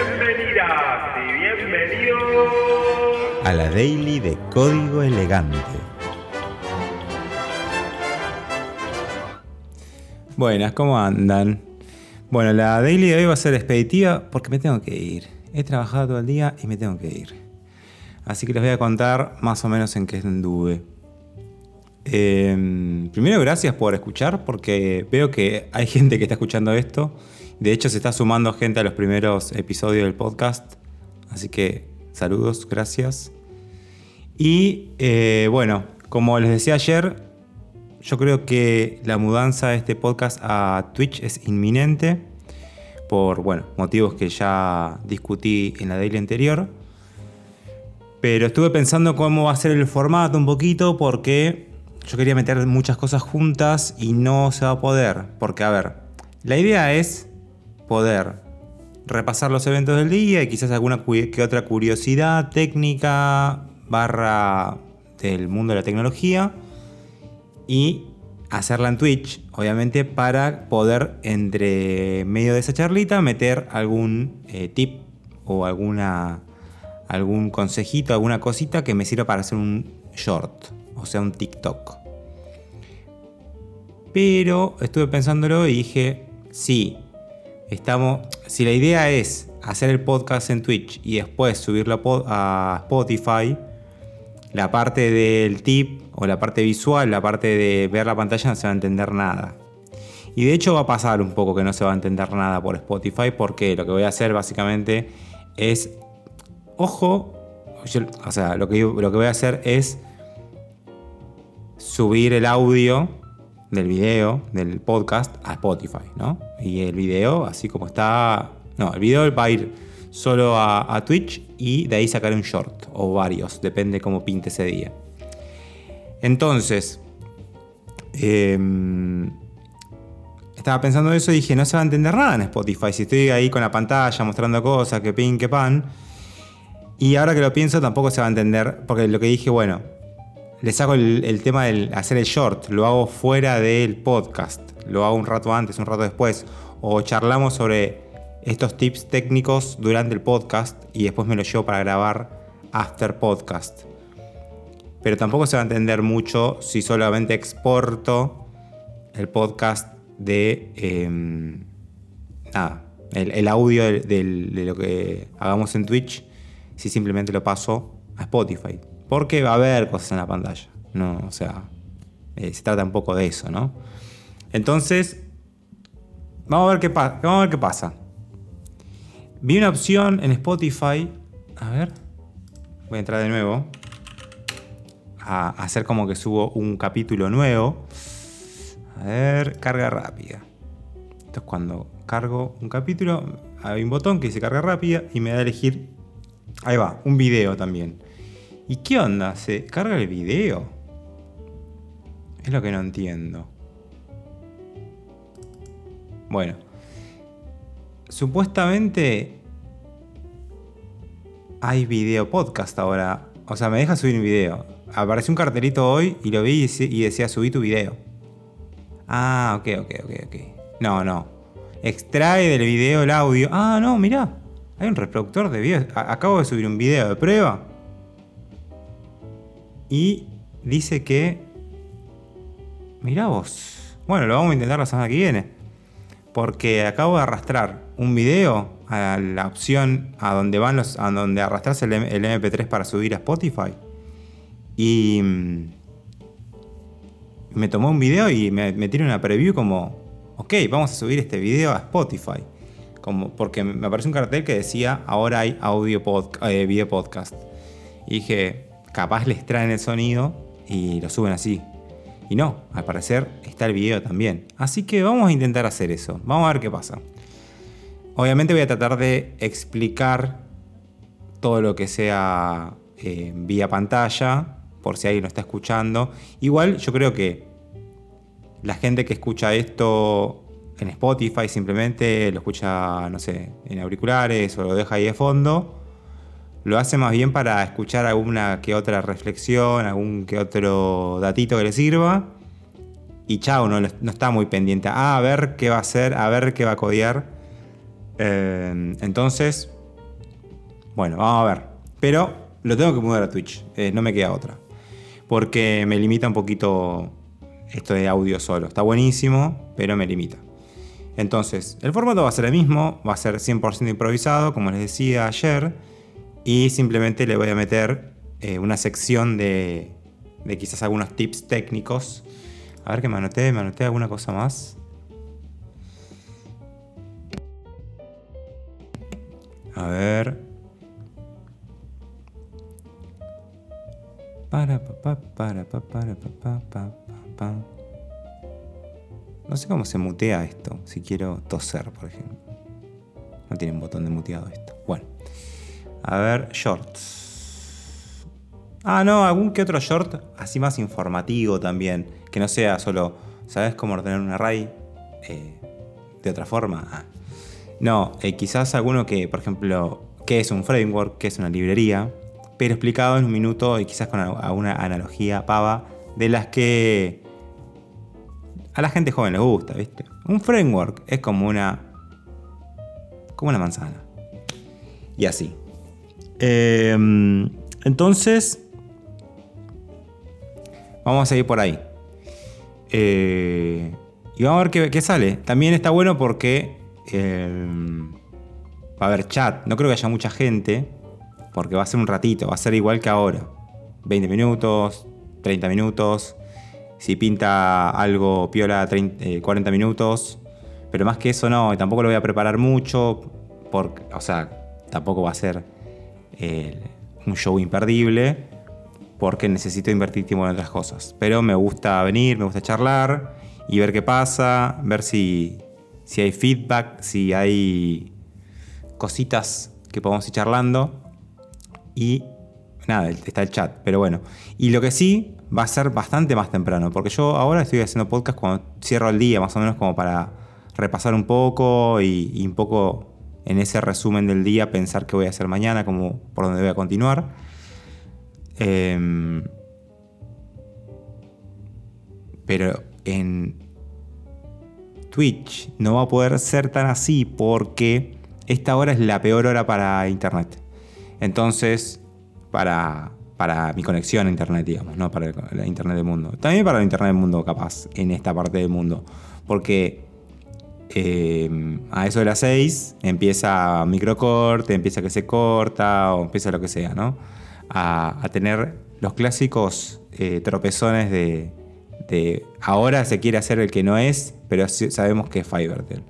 Bienvenidas y bienvenidos a la Daily de Código Elegante. Buenas, ¿cómo andan? Bueno, la Daily de hoy va a ser expeditiva porque me tengo que ir. He trabajado todo el día y me tengo que ir. Así que les voy a contar más o menos en qué anduve. Em, primero, gracias por escuchar porque veo que hay gente que está escuchando esto. De hecho, se está sumando gente a los primeros episodios del podcast. Así que saludos, gracias. Y eh, bueno, como les decía ayer, yo creo que la mudanza de este podcast a Twitch es inminente por bueno, motivos que ya discutí en la daily anterior. Pero estuve pensando cómo va a ser el formato un poquito porque yo quería meter muchas cosas juntas y no se va a poder. Porque, a ver, la idea es poder repasar los eventos del día y quizás alguna que otra curiosidad técnica barra del mundo de la tecnología y hacerla en Twitch, obviamente, para poder entre medio de esa charlita meter algún eh, tip o alguna algún consejito, alguna cosita que me sirva para hacer un short, o sea, un TikTok. Pero estuve pensándolo y dije, sí, estamos, si la idea es hacer el podcast en Twitch y después subirlo a Spotify, la parte del tip o la parte visual, la parte de ver la pantalla no se va a entender nada. Y de hecho va a pasar un poco que no se va a entender nada por Spotify porque lo que voy a hacer básicamente es, ojo, o sea, lo que, lo que voy a hacer es subir el audio del video, del podcast, a Spotify, ¿no? Y el video, así como está, no, el video va a ir solo a, Twitch y de ahí sacar un short o varios, depende cómo pinte ese día. Entonces, em, estaba pensando eso y dije, no se va a entender nada en Spotify. Si estoy ahí con la pantalla mostrando cosas, que pin, que pan. Y ahora que lo pienso, tampoco se va a entender, porque lo que dije, bueno, le saco el, tema de hacer el short, lo hago fuera del podcast, lo hago un rato antes, un rato después, o charlamos sobre estos tips técnicos durante el podcast y después me lo llevo para grabar after podcast. Pero tampoco se va a entender mucho si solamente exporto el podcast de em, nada, el, audio de, lo que hagamos en Twitch, si simplemente lo paso a Spotify. Porque va a haber cosas en la pantalla. No, o sea, eh, se trata un poco de eso, ¿no? Entonces, vamos a ver qué, vamos a ver qué pasa. Vi una opción en Spotify. A ver. Voy a entrar de nuevo. A hacer como que subo un capítulo nuevo. A ver, carga rápida. Esto es cuando cargo un capítulo. Hay un botón que dice carga rápida y me da a elegir. Ahí va, un video también. ¿Y qué onda? ¿Se carga el video? Es lo que no entiendo. Bueno, supuestamente hay video podcast ahora. O sea, me deja subir un video. Apareció un cartelito hoy y lo vi y decía subí tu video. Ah, ok, ok, ok, ok. No, no. Extrae del video el audio. Ah, no, mirá. Hay un reproductor de video. Acabo de subir un video de prueba. Y dice que... Mirá vos. Bueno, lo vamos a intentar la semana que viene porque acabo de arrastrar un video a la opción a donde van los a donde arrastras el, MP3 para subir a Spotify. Y mm, me tomó un video y me, me tiene una preview como ok vamos a subir este video a Spotify. Como porque me apareció un cartel que decía ahora hay audio eh, video podcast. Y dije capaz les traen el sonido y lo suben así y no, al parecer está el video también. Así que vamos a intentar hacer eso. Vamos a ver qué pasa. Obviamente voy a tratar de explicar todo lo que sea eh, vía pantalla, por si alguien lo está escuchando. Igual yo creo que la gente que escucha esto en Spotify simplemente lo escucha, no sé, en auriculares o lo deja ahí de fondo lo hace más bien para escuchar alguna que otra reflexión, algún que otro datito que le sirva. Y chao, no, está muy pendiente. Ah, a ver qué va a hacer, a ver qué va a codear. Eh, entonces, Bueno, vamos a ver. Pero lo tengo que mudar a Twitch. eh, no me queda otra. Porque me limita un poquito esto de audio solo. Está buenísimo, pero me limita. Entonces, el formato va a ser el mismo, va a ser 100% improvisado, como les decía ayer, y simplemente le voy a meter eh, una sección de, quizás algunos tips técnicos. A ver que me anoté, me anoté alguna cosa más. A ver. Para pa pa para pa para pa pa pa pa pa. No sé cómo se mutea esto, si quiero toser, por ejemplo. No tiene un botón de muteado esto. A ver, shorts. Ah, no, algún que otro short así más informativo también. Que no sea solo, ¿sabes cómo ordenar un array? Eh, de otra forma. Ah. No, eh, quizás alguno que, por ejemplo, qué es un framework, qué es una librería, pero explicado en un minuto y quizás con alguna analogía pava de las que a la gente joven le gusta, ¿viste? Un framework es como una como una manzana. Y así. Eh, entonces, vamos a seguir por ahí. Eh, y vamos a ver qué, sale. También está bueno porque eh, va a haber chat. No creo que haya mucha gente. Porque va a ser un ratito. Va a ser igual que ahora. 20 minutos, 30 minutos. Si pinta algo piola, 30, eh, 40 minutos. Pero más que eso no. y Tampoco lo voy a preparar mucho. Porque, o sea, tampoco va a ser eh, un show imperdible. Porque necesito invertir tiempo en otras cosas. Pero me gusta venir, me gusta charlar. Y ver qué pasa. Ver si, si hay feedback. Si hay cositas que podemos ir charlando. Y nada, está el chat, pero bueno. Y lo que sí va a ser bastante más temprano, porque yo ahora estoy haciendo podcast cuando cierro el día, más o menos como para repasar un poco y, y un poco en ese resumen del día pensar qué voy a hacer mañana, como por dónde voy a continuar. Em, pero en Twitch no va a poder ser tan así porque esta hora es la peor hora para internet. Entonces, para, para mi conexión a internet, digamos, no para el, internet del mundo. También para el internet del mundo, capaz, en esta parte del mundo. Porque eh, a eso de las 6 empieza microcorte, empieza que se corta o empieza lo que sea, ¿no? A, a tener los clásicos eh, tropezones de, de, ahora se quiere hacer el que no es, pero sabemos que es Fivertel.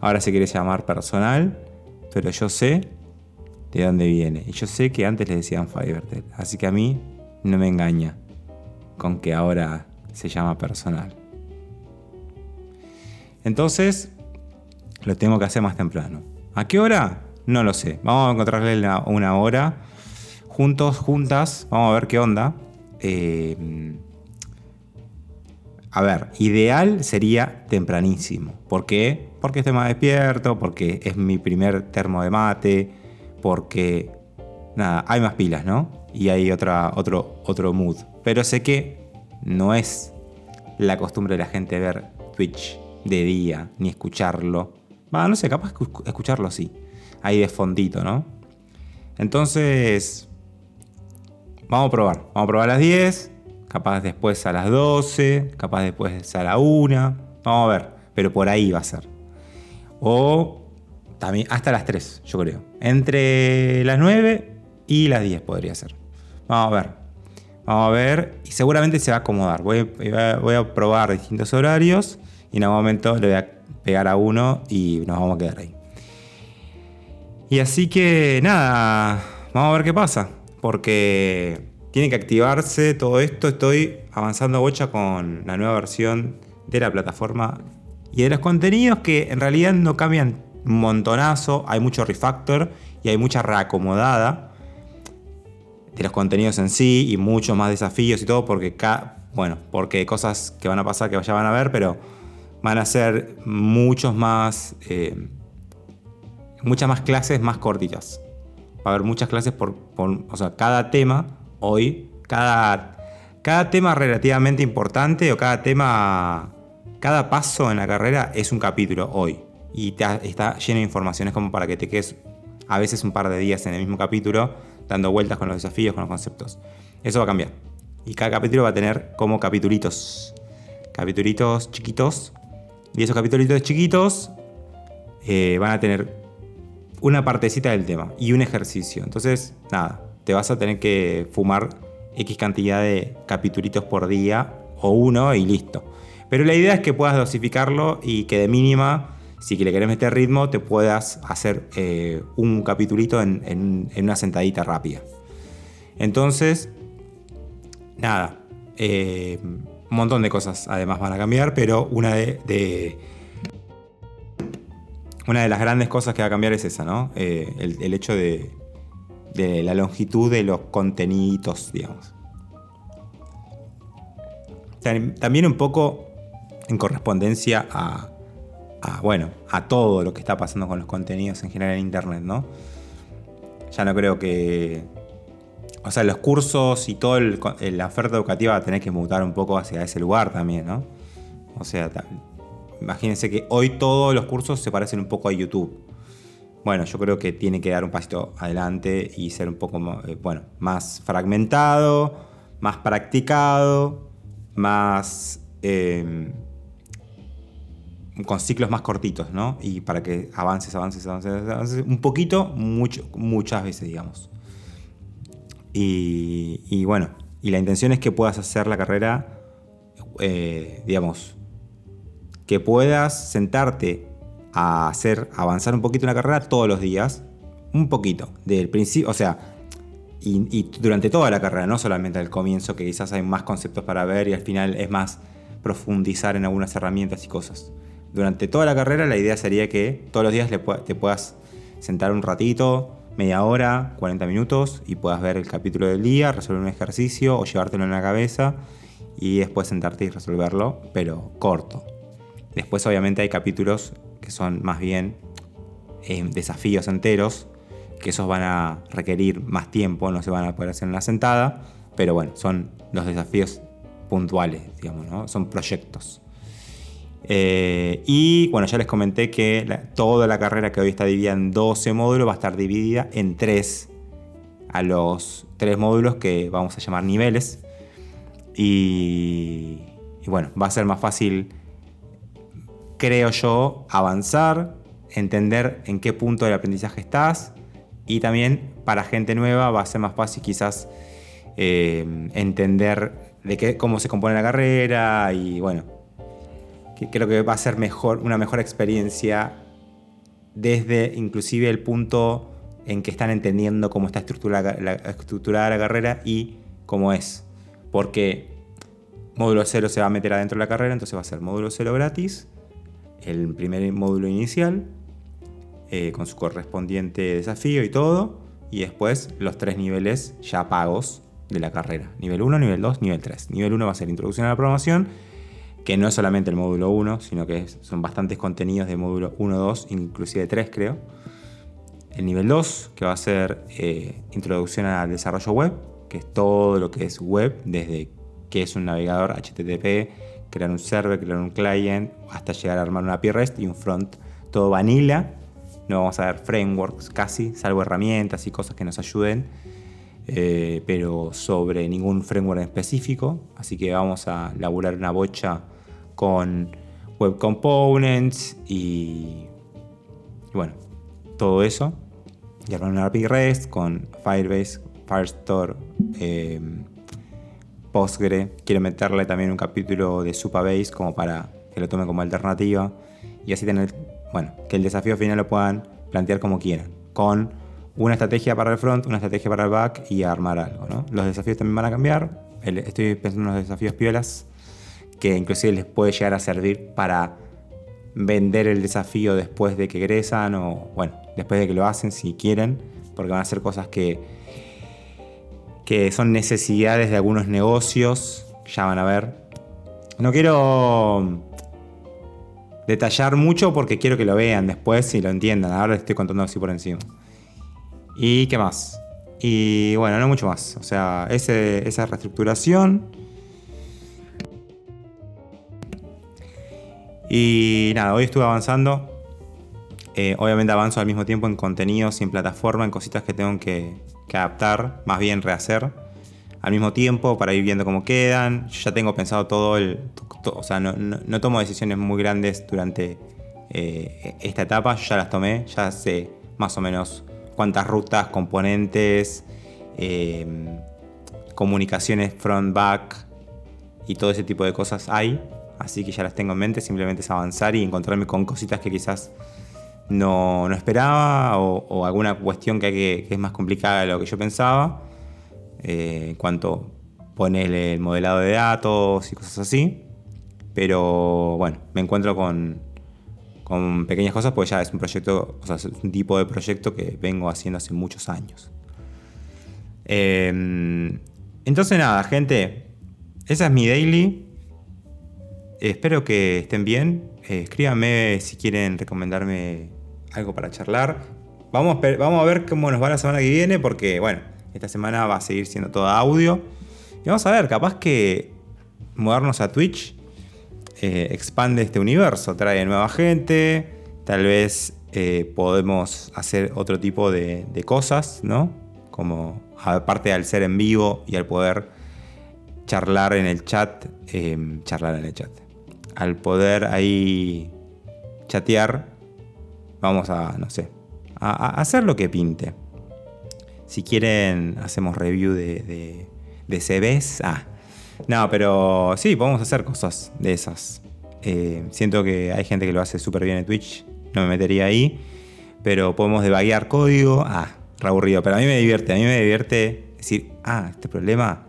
Ahora se quiere llamar personal, pero yo sé de dónde viene. Y yo sé que antes le decían Fivertel. Así que a mí no me engaña con que ahora se llama personal. Entonces, lo tengo que hacer más temprano. ¿A qué hora? No lo sé. Vamos a encontrarle una, hora. Juntos, juntas. Vamos a ver qué onda. Eh, a ver, ideal sería tempranísimo. ¿Por qué? Porque estoy más despierto, porque es mi primer termo de mate, porque nada, hay más pilas, ¿no? Y hay otra, otro, otro mood. Pero sé que no es la costumbre de la gente ver Twitch de día, ni escucharlo. Va, no sé, capaz escucharlo sí. Ahí de fondito, ¿no? Entonces, vamos a probar. Vamos a probar a las 10, capaz después a las 12, capaz después a la 1. Vamos a ver, pero por ahí va a ser. O también hasta las 3, yo creo. Entre las 9 y las 10 podría ser. Vamos a ver. Vamos a ver. Y seguramente se va a acomodar. Voy, voy a probar distintos horarios. Y en algún momento le voy a pegar a uno y nos vamos a quedar ahí. Y así que nada, vamos a ver qué pasa. Porque tiene que activarse todo esto. Estoy avanzando bocha con la nueva versión de la plataforma y de los contenidos que en realidad no cambian un montonazo. Hay mucho refactor y hay mucha reacomodada de los contenidos en sí y muchos más desafíos y todo porque, bueno, porque cosas que van a pasar que ya van a ver, pero van a ser muchos más, eh, muchas más clases más cortitas. Va a haber muchas clases por, o sea, cada tema hoy, cada, cada tema relativamente importante o cada tema, cada paso en la carrera es un capítulo hoy. Y está lleno de informaciones como para que te quedes a veces un par de días en el mismo capítulo, dando vueltas con los desafíos, con los conceptos. Eso va a cambiar. Y cada capítulo va a tener como capitulitos. Capitulitos chiquitos. Y esos capitulitos chiquitos eh, van a tener una partecita del tema y un ejercicio. Entonces, nada, te vas a tener que fumar X cantidad de capitulitos por día o uno y listo. Pero la idea es que puedas dosificarlo y que de mínima, si le querés meter ritmo, te puedas hacer eh, un capitulito en, una sentadita rápida. Entonces, nada, eh, un montón de cosas además van a cambiar, pero una de, una de las grandes cosas que va a cambiar es esa, ¿no? Eh, el, hecho de, de la longitud de los contenidos, digamos. También un poco en correspondencia a, bueno, a todo lo que está pasando con los contenidos en general en Internet, ¿no? Ya no creo que... O sea, los cursos y toda la oferta educativa va a tener que mutar un poco hacia ese lugar también, ¿no? O sea, imagínense que hoy todos los cursos se parecen un poco a YouTube. Bueno, yo creo que tiene que dar un pasito adelante y ser un poco, eh, bueno, más fragmentado, más practicado, más... Eh, con ciclos más cortitos, ¿no? Y para que avances, avances, avances, avances un poquito, mucho, muchas veces, digamos. Y, bueno, y la intención es que puedas hacer la carrera, eh, digamos, que puedas sentarte a hacer, avanzar un poquito en la carrera todos los días, un poquito, del principio, o sea, y, y durante toda la carrera, no solamente al comienzo, que quizás hay más conceptos para ver y al final es más profundizar en algunas herramientas y cosas. Durante toda la carrera la idea sería que todos los días te puedas sentar un ratito, media hora, 40 minutos y puedas ver el capítulo del día, resolver un ejercicio o llevártelo en la cabeza y después sentarte y resolverlo, pero corto. Después obviamente hay capítulos que son más bien eh, desafíos enteros, que esos van a requerir más tiempo, no se van a poder hacer en una sentada, pero bueno, son los desafíos puntuales, digamos, ¿no? son proyectos. Eh, y bueno, ya les comenté que toda la carrera que hoy está dividida en 12 módulos va a estar dividida en 3 a los 3 módulos que vamos a llamar niveles. Y, bueno, va a ser más fácil, creo yo, avanzar, entender en qué punto del aprendizaje estás. Y también para gente nueva va a ser más fácil quizás eh, entender de qué, cómo se compone la carrera y bueno, creo que va a ser mejor, una mejor experiencia desde inclusive el punto en que están entendiendo cómo está estructurada la, carrera y cómo es. Porque módulo 0 se va a meter adentro de la carrera, entonces va a ser módulo 0 gratis, el primer módulo inicial, eh, con su correspondiente desafío y todo, y después los tres niveles ya pagos de la carrera. Nivel 1, nivel 2, nivel 3. Nivel 1 va a ser introducción a la programación que no es solamente el módulo 1, sino que son bastantes contenidos de módulo 1, 2, inclusive 3 creo. El nivel 2, que va a ser eh, introducción al desarrollo web, que es todo lo que es web, desde qué es un navegador HTTP, crear un server, crear un client, hasta llegar a armar una API REST y un front, todo vanilla. No vamos a ver frameworks casi, salvo herramientas y cosas que nos ayuden, eh, pero sobre ningún framework específico. Así que vamos a laburar una bocha con Web Components y, bueno, todo eso. Y armar una API REST con Firebase, Firestore, em, Postgre. Quiero meterle también un capítulo de Supabase como para que lo tome como alternativa y así tener, bueno, que el desafío final lo puedan plantear como quieran, con una estrategia para el front, una estrategia para el back y armar algo. ¿no? Los desafíos también van a cambiar. Estoy pensando en unos desafíos piolas que inclusive les puede llegar a servir para vender el desafío después de que egresan o, bueno, después de que lo hacen si quieren, porque van a ser cosas que, que son necesidades de algunos negocios, ya van a ver. No quiero detallar mucho porque quiero que lo vean después y lo entiendan. Ahora les estoy contando así por encima. ¿Y qué más? Y bueno, no mucho más. O sea, esa reestructuración Y nada, hoy estuve avanzando Eh, obviamente avanzo al mismo tiempo en contenidos y en plataforma, en cositas que tengo que, adaptar, más bien rehacer al mismo tiempo para ir viendo cómo quedan. Yo ya tengo pensado todo el... o sea, no, tomo decisiones muy grandes durante eh, esta etapa, yo ya las tomé, ya sé más o menos cuántas rutas, componentes, eh, comunicaciones front-back y todo ese tipo de cosas hay. Así que ya las tengo en mente, simplemente es avanzar y encontrarme con cositas que quizás no, no esperaba o, alguna cuestión que, es más complicada de lo que yo pensaba. eh, en cuanto ponerle el modelado de datos y cosas así. Pero bueno, me encuentro con, con pequeñas cosas, pues ya es un proyecto, o sea, es un tipo de proyecto que vengo haciendo hace muchos años. Eh, entonces nada, gente, esa es mi daily. Espero que estén bien. Eh, escríbanme si quieren recomendarme algo para charlar. Vamos vamos a ver cómo nos va la semana que viene, porque bueno, esta semana va a seguir siendo todo audio. Y vamos a ver, capaz que mudarnos a Twitch eh, expande este universo, trae nueva gente, tal vez eh, podemos hacer otro tipo de, cosas, ¿no? Como aparte al ser en vivo y al poder charlar en el chat, charlar en el chat, al poder ahí chatear, vamos a, no sé, a, hacer lo que pinte. Si quieren, hacemos review de, de, de CVs. Ah, no, pero sí, podemos hacer cosas de esas. Eh, siento que hay gente que lo hace súper bien en Twitch. No me metería ahí. Pero podemos debaguear código. Ah, re aburrido. Pero a mí me divierte. A mí me divierte decir, ah, este problema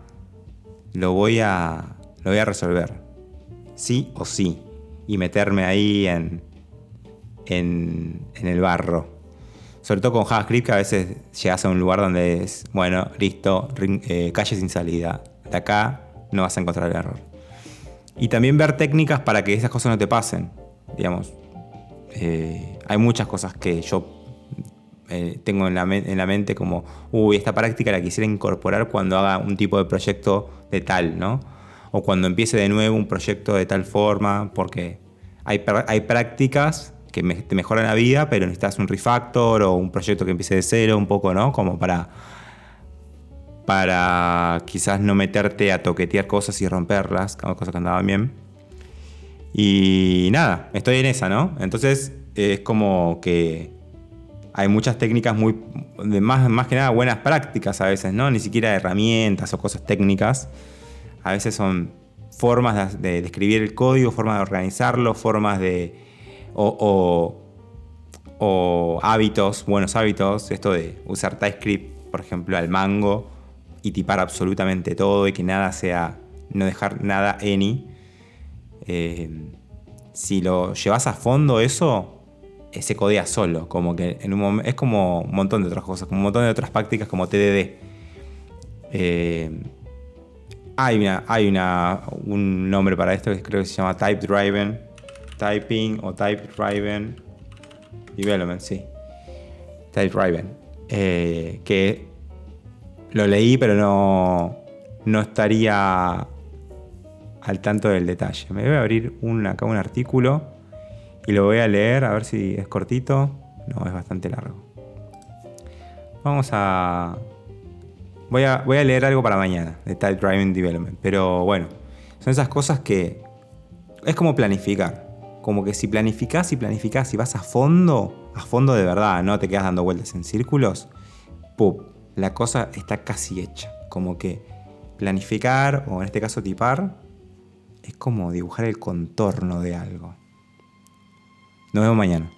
lo voy a, lo voy a resolver. Sí o sí. Y meterme ahí en, en, en el barro. Sobre todo con JavaScript, que a veces llegas a un lugar donde es, bueno, listo, eh, calle sin salida. De acá no vas a encontrar el error. Y también ver técnicas para que esas cosas no te pasen. Digamos, eh, hay muchas cosas que yo eh, tengo en la, en la mente como, uy, esta práctica la quisiera incorporar cuando haga un tipo de proyecto de tal, ¿no? O cuando empiece de nuevo un proyecto de tal forma, porque hay, hay prácticas que me- te mejoran la vida, pero necesitas un refactor o un proyecto que empiece de cero, un poco, ¿no? Como para, para quizás no meterte a toquetear cosas y romperlas, cosas que andaban bien. Y nada, estoy en esa, ¿no? Entonces es como que hay muchas técnicas muy, más, más que nada buenas prácticas a veces, ¿no? Ni siquiera herramientas o cosas técnicas. A veces son formas de, de escribir el código, formas de organizarlo, formas de... o, hábitos, buenos hábitos, esto de usar TypeScript, por ejemplo, al mango y tipar absolutamente todo y que nada sea, no dejar nada any. Eh, si lo llevas a fondo eso, eh, se codea solo, como que en un es como un montón de otras cosas, como un montón de otras prácticas como TDD. Hay una, hay una, un nombre para esto que creo que se llama Type Driven, Typing o Type Driven Development, sí. Type Driven. Eh, que lo leí, pero no, no estaría al tanto del detalle. Me voy a abrir un, acá un artículo y lo voy a leer a ver si es cortito. No, es bastante largo. Vamos a. Voy a, leer algo para mañana de Type Driving Development. Pero bueno, son esas cosas que. Es como planificar. Como que si planificás y planificás y vas a fondo, a fondo de verdad, no te quedas dando vueltas en círculos, ¡pum! La cosa está casi hecha. Como que planificar, o en este caso tipar, es como dibujar el contorno de algo. Nos vemos mañana.